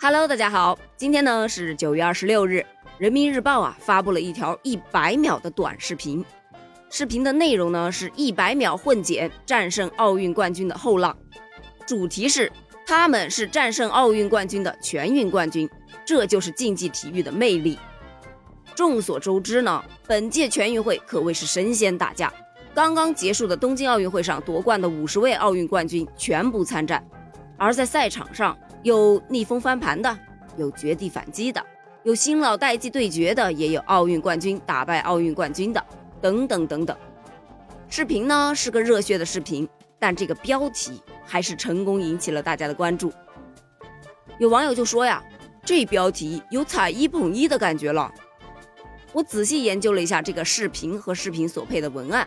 Hello，大家好，今天呢是九月二十六日，人民日报啊发布了一条一百秒的短视频，视频的内容呢是一百秒混剪战胜奥运冠军的后浪，主题是他们是战胜奥运冠军的全运冠军，这就是竞技体育的魅力。众所周知呢，本届全运会可谓是神仙打架，刚刚结束的东京奥运会上夺冠的五十位奥运冠军全部参战，而在赛场上。有逆风翻盘的，有绝地反击的，有新老代际对决的，也有奥运冠军打败奥运冠军的，等等等等。视频呢是个热血的视频，但这个标题还是成功引起了大家的关注。有网友就说呀，这标题有踩一捧一的感觉了。我仔细研究了一下这个视频和视频所配的文案。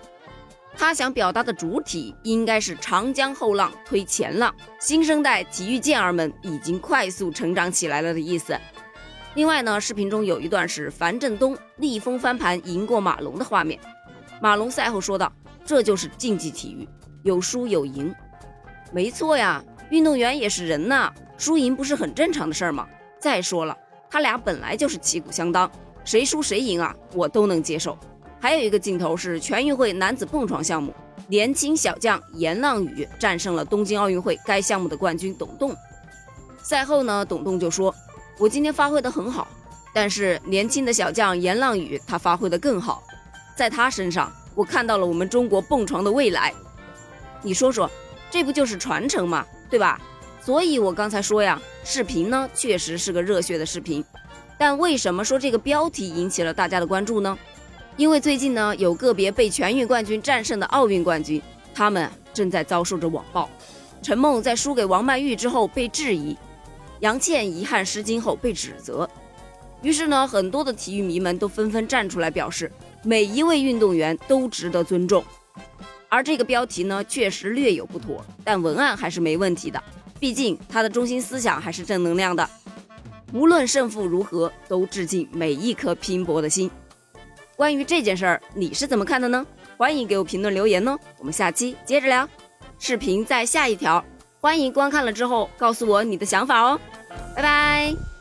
他想表达的主体应该是长江后浪推前浪，新生代体育健儿们已经快速成长起来了的意思。另外呢，视频中有一段是樊振东逆风翻盘赢过马龙的画面。马龙赛后说道：“这就是竞技体育，有输有赢。”没错呀，运动员也是人呐，输赢不是很正常的事儿吗？再说了，他俩本来就是旗鼓相当，谁输谁赢啊，我都能接受。还有一个镜头是全运会男子蹦床项目，年轻小将严浪宇战胜了东京奥运会该项目的冠军董栋。赛后呢，董栋就说：“我今天发挥的很好，但是年轻的小将严浪宇他发挥的更好，在他身上我看到了我们中国蹦床的未来。你说说，这不就是传承吗？对吧？所以我刚才说呀，视频呢确实是个热血的视频，但为什么说这个标题引起了大家的关注呢？”因为最近呢，有个别被全运冠军战胜的奥运冠军，他们正在遭受着网暴。陈梦在输给王曼玉之后被质疑，杨倩遗憾失金后被指责。于是呢，很多的体育迷们都纷纷站出来表示，每一位运动员都值得尊重。而这个标题呢，确实略有不妥，但文案还是没问题的，毕竟它的中心思想还是正能量的。无论胜负如何，都致敬每一颗拼搏的心。关于这件事儿，你是怎么看的呢？欢迎给我评论留言哦，我们下期接着聊。视频在下一条，欢迎观看了之后告诉我你的想法哦，拜拜。